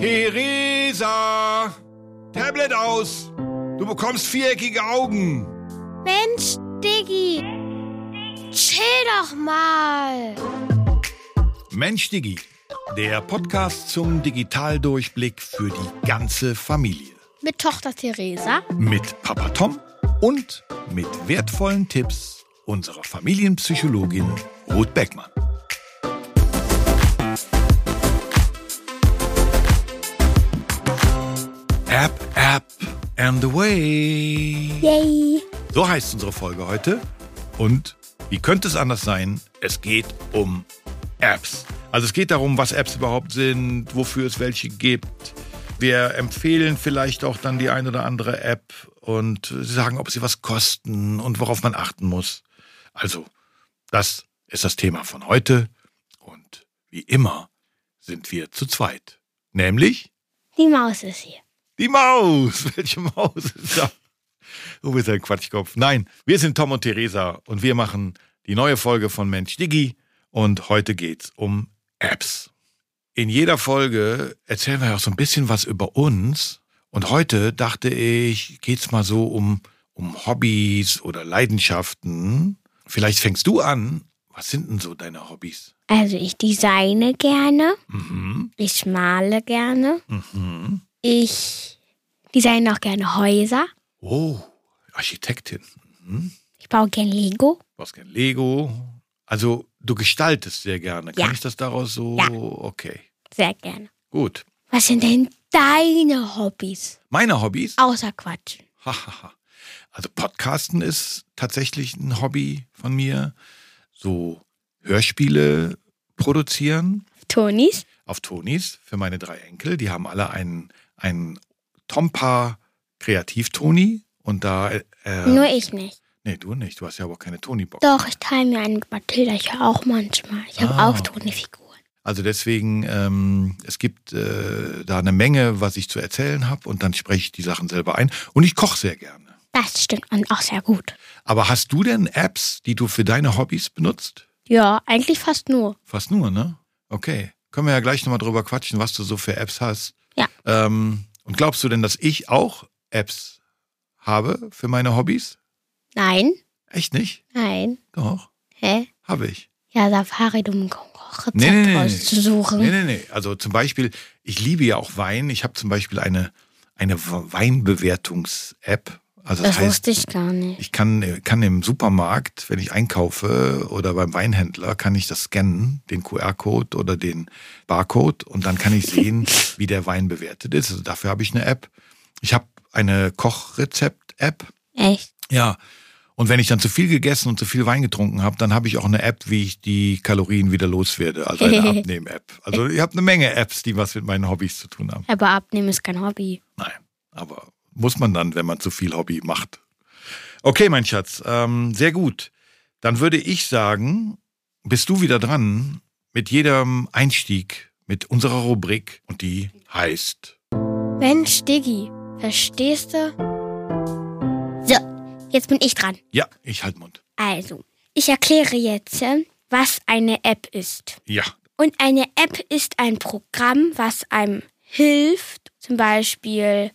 Theresa! Tablet aus! Du bekommst viereckige Augen! Mensch, Diggi! Chill doch mal! Mensch, Diggi, der Podcast zum Digitaldurchblick für die ganze Familie. Mit Tochter Theresa. Mit Papa Tom und mit wertvollen Tipps unserer Familienpsychologin Ruth Beckmann. App, App and the way. Yay! So heißt unsere Folge heute. Und wie könnte es anders sein? Es geht um Apps. Also es geht darum, was Apps überhaupt sind, wofür es welche gibt. Wir empfehlen vielleicht auch dann die ein oder andere App und sie sagen, ob sie was kosten und worauf man achten muss. Also, das ist das Thema von heute. Und wie immer sind wir zu zweit. Nämlich Die Maus ist hier. Die Maus. Welche Maus ist da? Du bist ein Quatschkopf. Nein, wir sind Tom und Theresa und wir machen die neue Folge von Mensch Digi und heute geht's um Apps. In jeder Folge erzählen wir auch so ein bisschen was über uns und heute dachte ich, geht's mal so um, um Hobbys oder Leidenschaften. Vielleicht fängst du an. Was sind denn so deine Hobbys? Also ich designe gerne. Mhm. Ich male gerne. Mhm. Ich designe auch gerne Häuser. Oh, Architektin. Mhm. Ich baue gerne Lego. Du brauchst kein Lego. Also du gestaltest sehr gerne. Kann Ja. ich das daraus so? Ja. Okay, Sehr gerne. gut. Was sind denn deine Hobbys? Meine Hobbys? Außer Quatschen. Hahaha. Also Podcasten ist tatsächlich ein Hobby von mir. So Hörspiele produzieren Tonis? auf Tonis für meine drei Enkel. Die haben alle einen, einen Tompa Kreativ-Toni. Und da, äh, Nur ich nicht. nee, du nicht. Du hast ja aber keine Toni-Box. Doch, ich teile mir einen mit Mathilda. Ich höre auch manchmal. Ich habe Ah. auch Toni-Figuren. Also deswegen, ähm, es gibt äh, da eine Menge, was ich zu erzählen habe und dann spreche ich die Sachen selber ein. Und ich koche sehr gerne. Das stimmt und auch sehr gut. Aber hast du denn Apps, die du für deine Hobbys benutzt? Ja, eigentlich fast nur. Fast nur, ne? Okay. Können wir ja gleich nochmal drüber quatschen, was du so für Apps hast. Ja. Ähm, und glaubst du denn, dass ich auch Apps habe für meine Hobbys? Nein, Echt nicht? nein. Doch, Hä? habe ich. Ja, Safari, um ein Kochrezept Nee, nee, nee. rauszusuchen. Nee, nee, nee. Also zum Beispiel, ich liebe ja auch Wein. Ich habe zum Beispiel eine, eine Weinbewertungs-App. Also das, Das heißt, wusste ich gar nicht. ich kann, kann im Supermarkt, wenn ich einkaufe oder beim Weinhändler, kann ich das scannen, den QR-Code oder den Barcode und dann kann ich sehen, wie der Wein bewertet ist. Also dafür habe ich eine App. Ich habe eine Kochrezept-App. Echt? Ja. Und wenn ich dann zu viel gegessen und zu viel Wein getrunken habe, dann habe ich auch eine App, wie ich die Kalorien wieder loswerde. Also eine Abnehm-App. Also ich habe eine Menge Apps, die was mit meinen Hobbys zu tun haben. Aber abnehmen ist kein Hobby. Nein, aber muss man dann, wenn man zu viel Hobby macht. Okay, mein Schatz, ähm, sehr gut. Dann würde ich sagen, bist du wieder dran mit jedem Einstieg mit unserer Rubrik und die heißt Mensch, Diggi, verstehst du? So, jetzt bin ich dran. Ja, ich halt Mund. Also, ich erkläre jetzt, äh, was eine App ist. Ja, Und eine App ist ein Programm, was einem hilft, zum Beispiel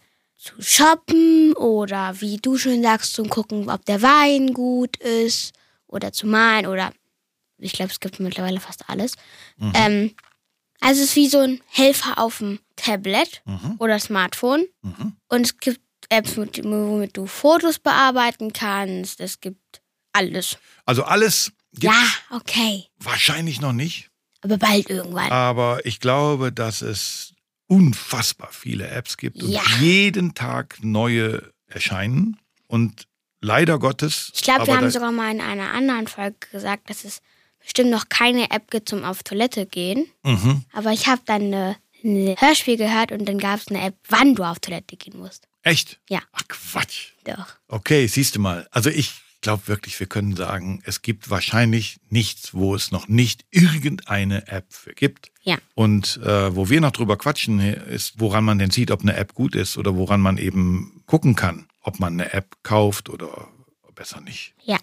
zu shoppen oder wie du schon sagst, zu gucken, ob der Wein gut ist oder zu malen oder ich glaube, es gibt mittlerweile fast alles. Ähm, also es ist wie so ein Helfer auf dem Tablet Mhm. oder Smartphone. Mhm. Und es gibt Apps, mit, womit du Fotos bearbeiten kannst. Es gibt alles. also alles Ja, okay. wahrscheinlich noch nicht. Aber bald irgendwann. Aber ich glaube, dass es unfassbar viele Apps gibt und Ja. jeden Tag neue erscheinen. Und leider Gottes. Ich glaube, wir haben sogar mal in einer anderen Folge gesagt, dass es bestimmt noch keine App gibt zum auf Toilette gehen. Mhm. Aber ich habe dann eine, ein Hörspiel gehört und dann gab es eine App, wann du auf Toilette gehen musst. Echt? Ja. Ach Quatsch. Doch. Okay, siehst du mal. Also ich glaube wirklich, wir können sagen, es gibt wahrscheinlich nichts, wo es noch nicht irgendeine App für gibt. Ja. Und äh, wo wir noch drüber quatschen, ist, woran man denn sieht, ob eine App gut ist oder woran man eben gucken kann, ob man eine App kauft oder besser nicht. Ja.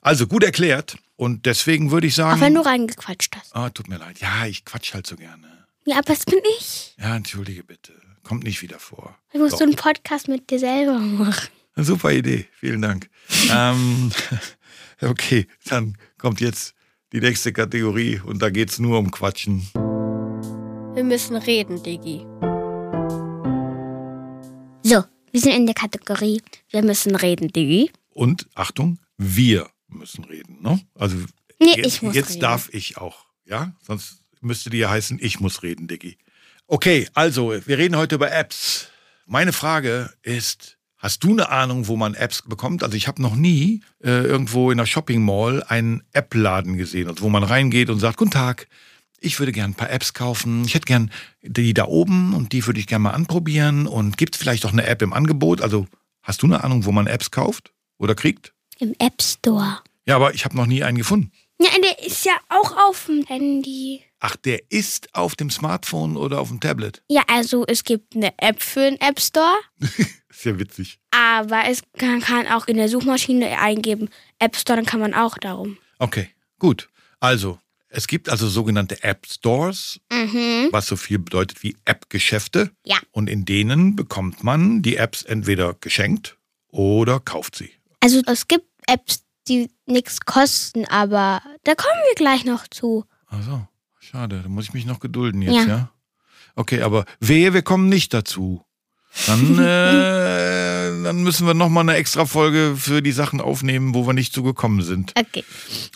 Also gut erklärt. Und deswegen würde ich sagen. Auch wenn du reingequatscht hast. Ah, tut mir leid. Ja, ich quatsch halt so gerne. Ja, aber das bin ich. Ja, entschuldige bitte. Kommt nicht wieder vor. Ich muss Doch. so einen Podcast mit dir selber machen. Super Idee, vielen Dank. ähm, okay, dann kommt jetzt die nächste Kategorie und da geht's nur um Quatschen. Wir müssen reden, Diggi. So, wir sind in der Kategorie Wir müssen reden, Diggi. Und Achtung, wir müssen reden. Ne? Also Nee, jetzt, ich muss jetzt reden. darf ich auch, ja? Sonst müsste die ja heißen, ich muss reden, Diggi. Okay, also wir reden heute über Apps. Meine Frage ist, hast du eine Ahnung, wo man Apps bekommt? Also ich habe noch nie äh, irgendwo in einer Shopping Mall einen App-Laden gesehen, also wo man reingeht und sagt, guten Tag, ich würde gern ein paar Apps kaufen. Ich hätte gern die da oben und die würde ich gerne mal anprobieren. Und gibt es vielleicht auch eine App im Angebot? Also hast du eine Ahnung, wo man Apps kauft oder kriegt? Im App Store. Ja, aber ich habe noch nie einen gefunden. Ja, der ist ja auch auf dem Handy. Ach, der ist auf dem Smartphone oder auf dem Tablet. Ja, also es gibt eine App für den App Store, Ist ja witzig. aber es kann, kann auch in der Suchmaschine eingeben App Store, dann kann man auch darum. Okay, gut. Also, es gibt also sogenannte App Stores, Mhm. was so viel bedeutet wie App-Geschäfte. Ja. Und in denen bekommt man die Apps entweder geschenkt oder kauft sie. Also es gibt Apps, die nichts kosten, aber da kommen wir gleich noch zu. Also, schade, da muss ich mich noch gedulden jetzt, ja? Ja. Okay, aber wehe, wir kommen nicht dazu. Dann, äh, dann müssen wir nochmal eine extra Folge für die Sachen aufnehmen, wo wir nicht zugekommen sind. Okay.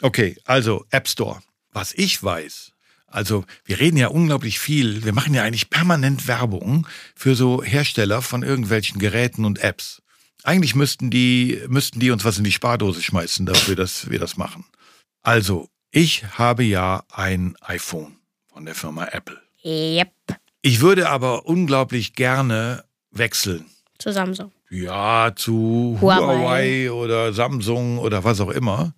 Okay, also App Store. Was ich weiß, also wir reden ja unglaublich viel, wir machen ja eigentlich permanent Werbung für so Hersteller von irgendwelchen Geräten und Apps. Eigentlich müssten die, müssten die uns was in die Spardose schmeißen dafür, dass wir das machen. Also, ich habe ja ein iPhone von der Firma Apple. Yep. Ich würde aber unglaublich gerne wechseln. Zu Samsung. Ja, zu Huawei. Huawei. oder Samsung oder was auch immer.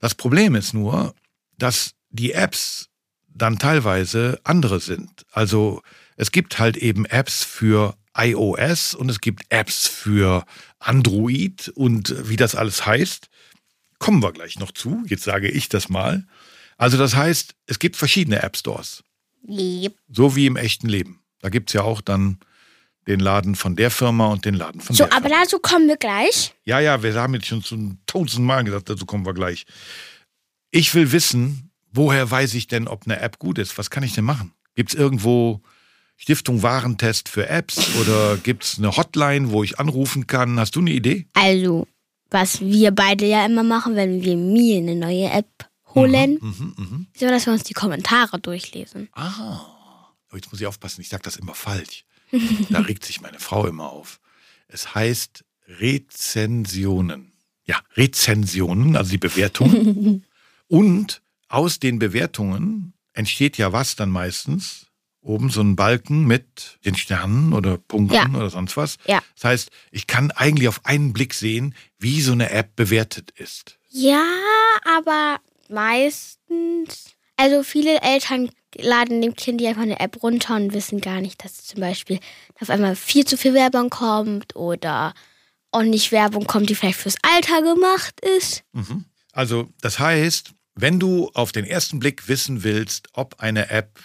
Das Problem ist nur, dass die Apps dann teilweise andere sind. Also es gibt halt eben Apps für iOS und es gibt Apps für Android und wie das alles heißt, kommen wir gleich noch zu. Jetzt sage ich das mal. Also das heißt, es gibt verschiedene App Stores. Yep. So wie im echten Leben. Da gibt's ja auch dann den Laden von der Firma und den Laden von So, der aber Firma. dazu kommen wir gleich. Ja, ja, wir haben jetzt schon zum tausend Mal gesagt, dazu kommen wir gleich. Ich will wissen, woher weiß ich denn, ob eine App gut ist? Was kann ich denn machen? Gibt's irgendwo Stiftung Warentest für Apps oder gibt's eine Hotline, wo ich anrufen kann? Hast du eine Idee? Also, was wir beide ja immer machen, wenn wir mir eine neue App holen, Mhm, mhm. so dass wir uns die Kommentare durchlesen. Ah, jetzt muss ich aufpassen, ich sage das immer falsch. Da regt sich meine Frau immer auf. Es heißt Rezensionen. Ja, Rezensionen, also die Bewertungen. Und aus den Bewertungen entsteht ja was dann meistens? Oben so ein Balken mit den Sternen oder Punkten Ja. oder sonst was. Ja. Das heißt, ich kann eigentlich auf einen Blick sehen, wie so eine App bewertet ist. Ja, aber meistens. Also viele Eltern laden dem Kind einfach eine App runter und wissen gar nicht, dass zum Beispiel auf einmal viel zu viel Werbung kommt oder auch nicht Werbung kommt, die vielleicht fürs Alter gemacht ist. Also, das heißt, wenn du auf den ersten Blick wissen willst, ob eine App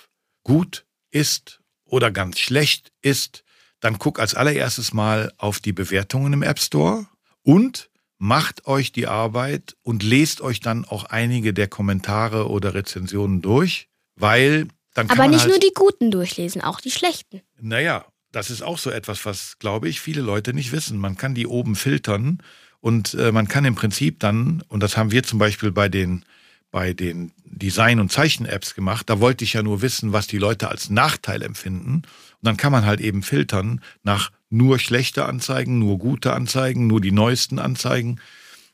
gut ist oder ganz schlecht ist, dann guck als allererstes mal auf die Bewertungen im App Store und macht euch die Arbeit und lest euch dann auch einige der Kommentare oder Rezensionen durch, weil dann kann Aber nicht halt, nur die guten durchlesen, auch die schlechten. naja, das ist auch so etwas, was, glaube ich, viele Leute nicht wissen. Man kann die oben filtern und äh, man kann im Prinzip dann, und das haben wir zum Beispiel bei den, bei den Design- und Zeichen-Apps gemacht, da wollte ich ja nur wissen, was die Leute als Nachteil empfinden. Und dann kann man halt eben filtern nach nur schlechte Anzeigen, nur gute Anzeigen, nur die neuesten Anzeigen.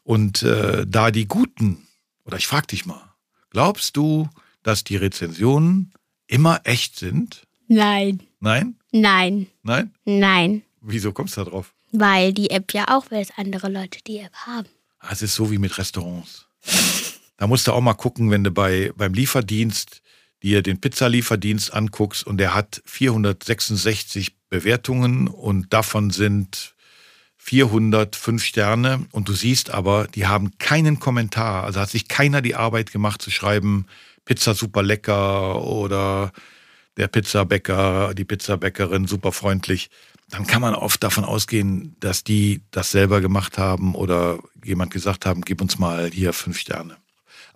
Und äh, da die guten, oder ich frag dich mal, glaubst du, dass die Rezensionen immer echt sind? Nein. Nein? Nein. Nein? Nein. Wieso kommst du da drauf? Weil die App ja auch weiß, andere Leute die App haben. Ah, Es ist so wie mit Restaurants. Da musst du auch mal gucken, wenn du bei, beim Lieferdienst dir den Pizzalieferdienst anguckst und der hat 466 Bewertungen und davon sind 405 Sterne und du siehst aber, die haben keinen Kommentar. Also hat sich keiner die Arbeit gemacht zu schreiben, Pizza super lecker oder der Pizzabäcker, die Pizzabäckerin super freundlich, dann kann man oft davon ausgehen, dass die das selber gemacht haben oder jemand gesagt haben, gib uns mal hier fünf Sterne.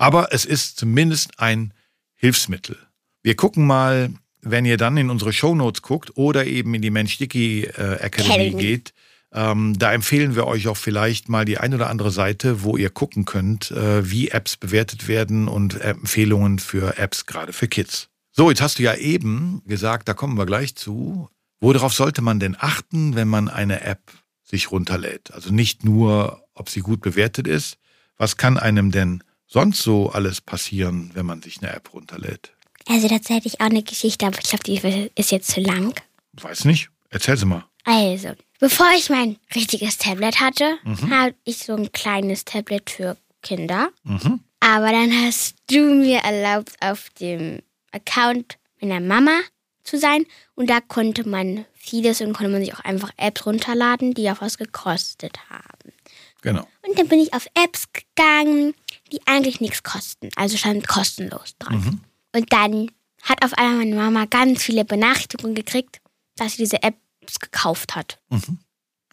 Aber es ist zumindest ein Hilfsmittel. Wir gucken mal, wenn ihr dann in unsere Shownotes guckt oder eben in die Mensch Dicky äh, Academy geht, ähm, da empfehlen wir euch auch vielleicht mal die ein oder andere Seite, wo ihr gucken könnt, äh, wie Apps bewertet werden und Empfehlungen für Apps gerade für Kids. So, jetzt hast du ja eben gesagt, da kommen wir gleich zu. Worauf sollte man denn achten, wenn man eine App sich runterlädt? Also nicht nur, ob sie gut bewertet ist. Was kann einem denn sonst so alles passieren, wenn man sich eine App runterlädt? Also dazu hätte ich auch eine Geschichte, aber ich glaube, die ist jetzt zu lang. Weiß nicht. Erzähl sie mal. Also, bevor ich mein richtiges Tablet hatte, hatte ich so ein kleines Tablet für Kinder. Mhm. Aber dann hast du mir erlaubt, auf dem Account meiner Mama zu sein. Und da konnte man vieles und konnte man sich auch einfach Apps runterladen, die auch was gekostet haben. Genau. Und dann bin ich auf Apps gegangen, die eigentlich nichts kosten. Also stand kostenlos dran. Und dann hat auf einmal meine Mama ganz viele Benachrichtigungen gekriegt, dass sie diese Apps gekauft hat.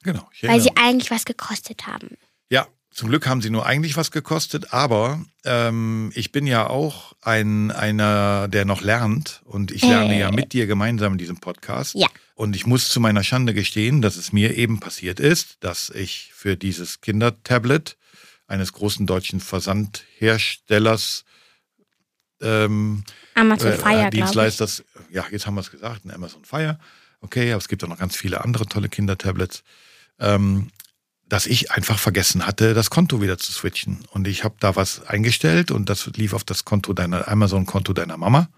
Genau. Ich Weil sie eigentlich was gekostet haben. Ja, zum Glück haben sie nur eigentlich was gekostet, aber ähm, ich bin ja auch ein, einer, der noch lernt und ich lerne ja mit dir gemeinsam in diesem Podcast. Ja. Und ich muss zu meiner Schande gestehen, dass es mir eben passiert ist, dass ich für dieses Kindertablet eines großen deutschen Versandherstellers ähm, Amazon äh, Fire, ich. Dienstleisters, ja, jetzt haben wir es gesagt, ein Amazon Fire. Okay, aber es gibt auch noch ganz viele andere tolle Kindertablets. Ähm, dass ich einfach vergessen hatte, das Konto wieder zu switchen. Und ich habe da was eingestellt und das lief auf das Konto deiner Amazon-Konto deiner Mama.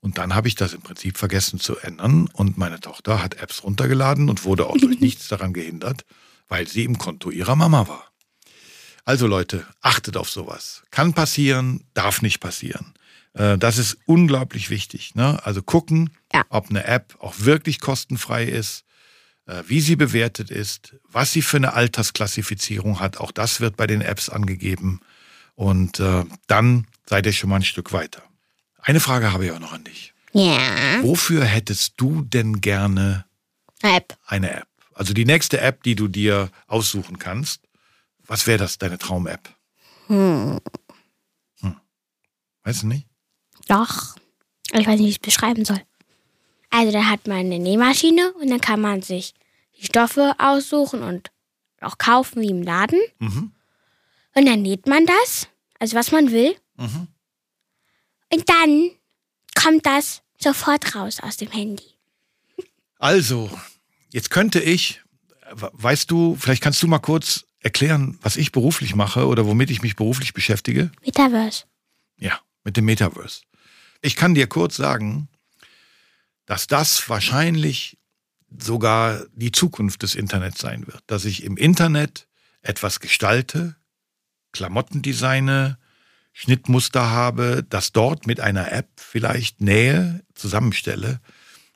Und dann habe ich das im Prinzip vergessen zu ändern. Und meine Tochter hat Apps runtergeladen und wurde auch durch nichts daran gehindert, weil sie im Konto ihrer Mama war. Also Leute, achtet auf sowas. Kann passieren, darf nicht passieren. Äh, Das ist unglaublich wichtig. Ne? Also gucken, Ja. ob eine App auch wirklich kostenfrei ist, äh, wie sie bewertet ist, was sie für eine Altersklassifizierung hat. Auch das wird bei den Apps angegeben. Und äh, dann seid ihr schon mal ein Stück weiter. Eine Frage habe ich auch noch an dich. Ja. Wofür hättest du denn gerne App. eine App? Also die nächste App, die du dir aussuchen kannst. Was wäre das, deine Traum-App? Hm. Weißt du nicht? Doch. Ich weiß nicht, wie ich es beschreiben soll. Also da hat man eine Nähmaschine und dann kann man sich die Stoffe aussuchen und auch kaufen wie im Laden. Mhm. Und dann näht man das, also was man will. Mhm. Und dann kommt das sofort raus aus dem Handy. Also, jetzt könnte ich, we- weißt du, vielleicht kannst du mal kurz erklären, was ich beruflich mache oder womit ich mich beruflich beschäftige? Metaverse. Ja, mit dem Metaverse. Ich kann dir kurz sagen, dass das wahrscheinlich sogar die Zukunft des Internets sein wird. Dass ich im Internet etwas gestalte, Klamotten designe, Schnittmuster habe, das dort mit einer App vielleicht nähe, zusammenstelle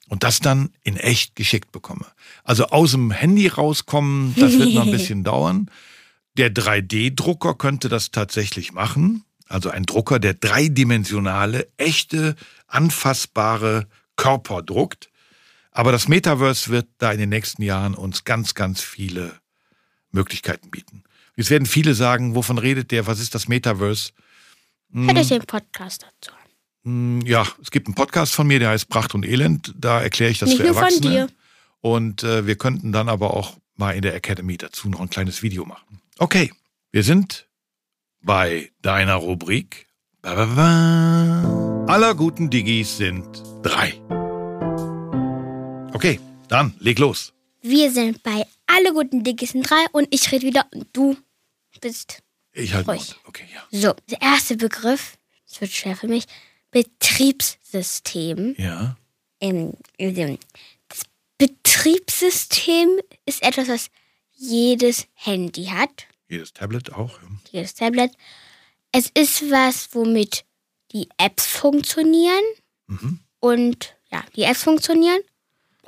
und das dann in echt geschickt bekomme. Also aus dem Handy rauskommen, das wird noch ein bisschen dauern. Der 3D-Drucker könnte das tatsächlich machen. Also ein Drucker, der dreidimensionale, echte, anfassbare Körper druckt. Aber das Metaverse wird da in den nächsten Jahren uns ganz, ganz viele Möglichkeiten bieten. Jetzt werden viele sagen, wovon redet der? Was ist das Metaverse? Hört euch den Podcast dazu. Hm, Ja, es gibt einen Podcast von mir, der heißt Pracht und Elend. Da erkläre ich das Nicht für nur von Erwachsene. dir. Und äh, wir könnten dann aber auch mal in der Academy dazu noch ein kleines Video machen. Okay, wir sind bei deiner Rubrik. Ba, ba, ba. Aller guten Digis sind drei. Okay, dann leg los. Wir sind bei Alle guten Dickes sind drei und ich rede wieder und du bist. Ich halte Ruhig. Mund. Okay, ja. So, der erste Begriff, das wird schwer für mich, Betriebssystem. Ja. Ähm, ähm, das Betriebssystem ist etwas, was jedes Handy hat, Jedes Tablet auch. Ja. jedes Tablet. Es ist was, womit die Apps funktionieren Mhm. und ja, die Apps funktionieren,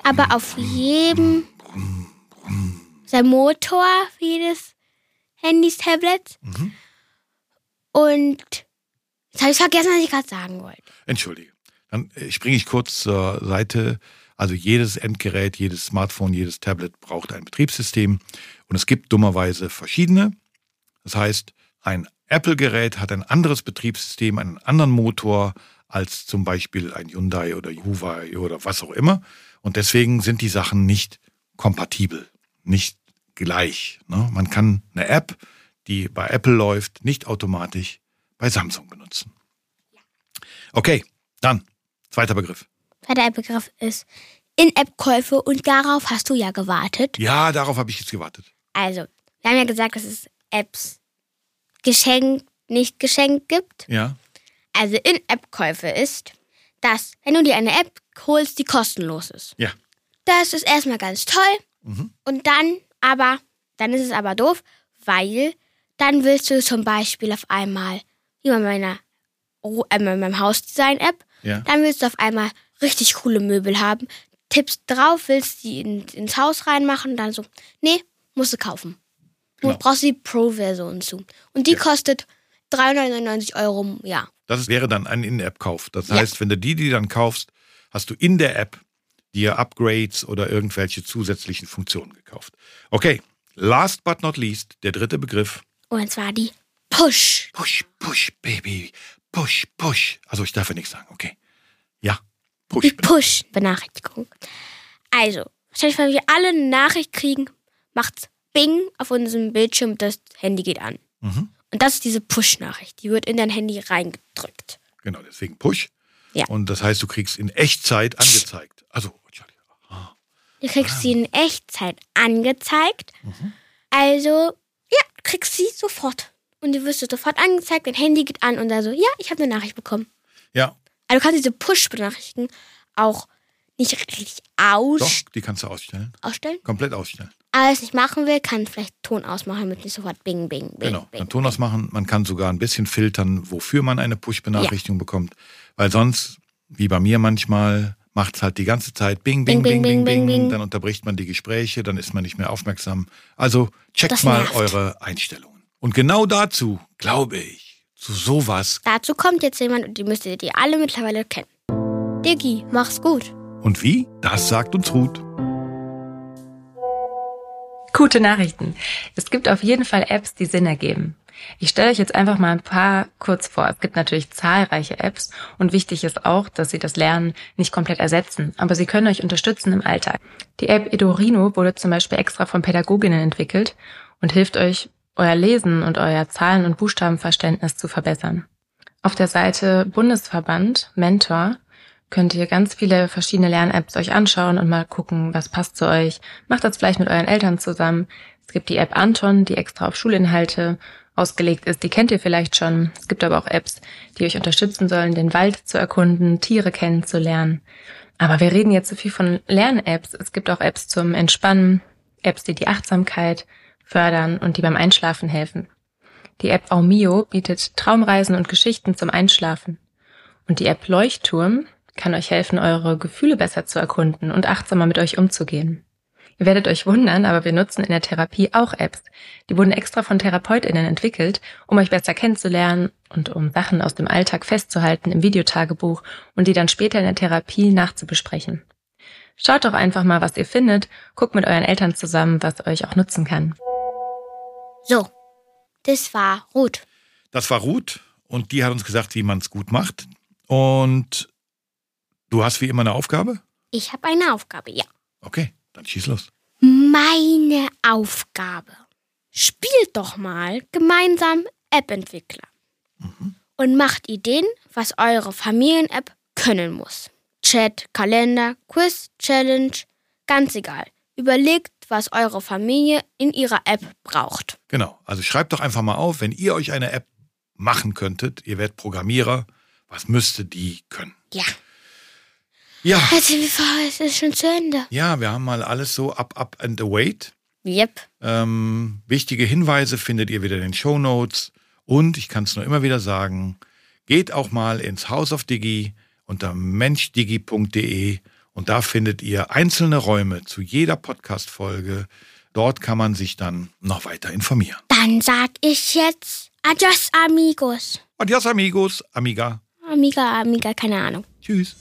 aber auf jedem sein Motor für jedes Handys, Tablets. Und jetzt habe ich vergessen, was ich gerade sagen wollte. Entschuldige. Dann äh, springe ich kurz zur Seite. Also jedes Endgerät, jedes Smartphone, jedes Tablet braucht ein Betriebssystem und es gibt dummerweise verschiedene. Das heißt, ein Apple-Gerät hat ein anderes Betriebssystem, einen anderen Motor als zum Beispiel ein Hyundai oder Huawei oder was auch immer. Und deswegen sind die Sachen nicht kompatibel, nicht gleich. Ne? Man kann eine App, die bei Apple läuft, nicht automatisch bei Samsung benutzen. Okay, dann zweiter Begriff. Zweiter Begriff ist In-App-Käufe und darauf hast du ja gewartet. Ja, darauf habe ich jetzt gewartet. Also, wir haben ja gesagt, dass es Apps geschenkt, nicht geschenkt gibt. Ja. Also In-App-Käufe ist, dass wenn du dir eine App holst, die kostenlos ist. Ja. Das ist erstmal ganz toll. Mhm. Und dann aber, dann ist es aber doof, weil dann willst du zum Beispiel auf einmal, wie bei meiner äh, bei meinem Hausdesign-App, Ja. dann willst du auf einmal richtig coole Möbel haben, tippst drauf, willst die in, ins Haus reinmachen, dann so, nee, musst du kaufen. Du Genau. brauchst die Pro-Version zu. Und die Ja. kostet 399 Euro im Jahr. Das wäre dann ein In-App-Kauf. Das Ja. heißt, wenn du die, die dann kaufst, hast du in der App dir Upgrades oder irgendwelche zusätzlichen Funktionen gekauft. Okay, last but not least, der dritte Begriff. Und zwar die Push. Push, push, Baby. Push, push. Also ich darf ja nichts sagen, okay. Ja, Die push. Push-Benachrichtigung. Also, wahrscheinlich, wenn wir alle eine Nachricht kriegen, macht's Bing auf unserem Bildschirm, das Handy geht an. Mhm. Und das ist diese Push-Nachricht. Die wird in dein Handy reingedrückt. Genau, deswegen push. Ja. Und das heißt, du kriegst in Echtzeit angezeigt. Also, Entschuldigung. Du kriegst Ah. sie in Echtzeit angezeigt. Mhm. Also, ja, du kriegst sie sofort. Und die wirst du sofort angezeigt, dein Handy geht an und dann so, ja, ich habe eine Nachricht bekommen. Ja, Also du kannst diese Push-Benachrichtigen auch nicht richtig aus doch, die kannst du ausstellen. ausstellen. Komplett ausstellen. Aber wer es nicht machen will, kann vielleicht Ton ausmachen, damit nicht sofort Bing, Bing, Bing, Genau, Bing. dann Ton ausmachen. Man kann sogar ein bisschen filtern, wofür man eine Push-Benachrichtigung bekommt. Weil sonst, wie bei mir manchmal, macht es halt die ganze Zeit Bing, Bing, Bing, Bing, Bing, Bing. Dann unterbricht man die Gespräche, dann ist man nicht mehr aufmerksam. Also checkt mal eure Einstellungen. Und genau dazu, glaube ich, zu sowas. Dazu kommt jetzt jemand und die müsstet ihr alle mittlerweile kennen. Diggi, mach's gut. Und wie? Das sagt uns Ruth. Gute Nachrichten. Es gibt auf jeden Fall Apps, die Sinn ergeben. Ich stelle euch jetzt einfach mal ein paar kurz vor. Es gibt natürlich zahlreiche Apps und wichtig ist auch, dass sie das Lernen nicht komplett ersetzen, aber sie können euch unterstützen im Alltag. Die App Edorino wurde zum Beispiel extra von Pädagoginnen entwickelt und hilft euch, euer Lesen und euer Zahlen- und Buchstabenverständnis zu verbessern. Auf der Seite Bundesverband Mentor könnt ihr ganz viele verschiedene Lern-Apps euch anschauen und mal gucken, was passt zu euch. Macht das vielleicht mit euren Eltern zusammen. Es gibt die App Anton, die extra auf Schulinhalte ausgelegt ist. Die kennt ihr vielleicht schon. Es gibt aber auch Apps, die euch unterstützen sollen, den Wald zu erkunden, Tiere kennenzulernen. Aber wir reden jetzt so viel von Lern-Apps. Es gibt auch Apps zum Entspannen, Apps, die die Achtsamkeit fördern und die beim Einschlafen helfen. Die App Aumio bietet Traumreisen und Geschichten zum Einschlafen. Und die App Leuchtturm kann euch helfen, eure Gefühle besser zu erkunden und achtsamer mit euch umzugehen. Ihr werdet euch wundern, aber wir nutzen in der Therapie auch Apps. Die wurden extra von TherapeutInnen entwickelt, um euch besser kennenzulernen und um Sachen aus dem Alltag festzuhalten im Videotagebuch und die dann später in der Therapie nachzubesprechen. Schaut doch einfach mal, was ihr findet, guckt mit euren Eltern zusammen, was euch auch nutzen kann. So, das war Ruth. Das war Ruth und die hat uns gesagt, wie man es gut macht. Und du hast wie immer eine Aufgabe? Ich habe eine Aufgabe, ja. Okay, dann schieß los. Meine Aufgabe. Spielt doch mal gemeinsam App-Entwickler. Und macht Ideen, was eure Familien-App können muss. Chat, Kalender, Quiz, Challenge, ganz egal. Überlegt, was eure Familie in ihrer App braucht. Genau. Also schreibt doch einfach mal auf, wenn ihr euch eine App machen könntet, ihr werdet Programmierer, was müsste die können? Ja. Ja, Also, es? ist schon zu Ende. ja, wir haben mal alles so up, up and await. Yep. Ähm, wichtige Hinweise findet ihr wieder in den Show Notes. Und ich kann es nur immer wieder sagen, geht auch mal ins House of Digi unter menschdigi.de und da findet ihr einzelne Räume zu jeder Podcast-Folge. Dort kann man sich dann noch weiter informieren. Dann sag ich jetzt Adios, amigos. Adios, amigos, amiga. Amiga, amiga, keine Ahnung. Tschüss.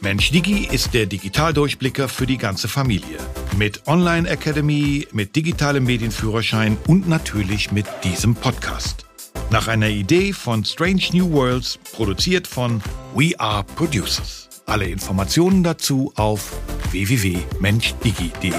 Mensch Digi ist der Digitaldurchblicker für die ganze Familie. Mit Online Academy, mit digitalem Medienführerschein und natürlich mit diesem Podcast. Nach einer Idee von Strange New Worlds, produziert von We Are Producers. Alle Informationen dazu auf www.menchdigi.de.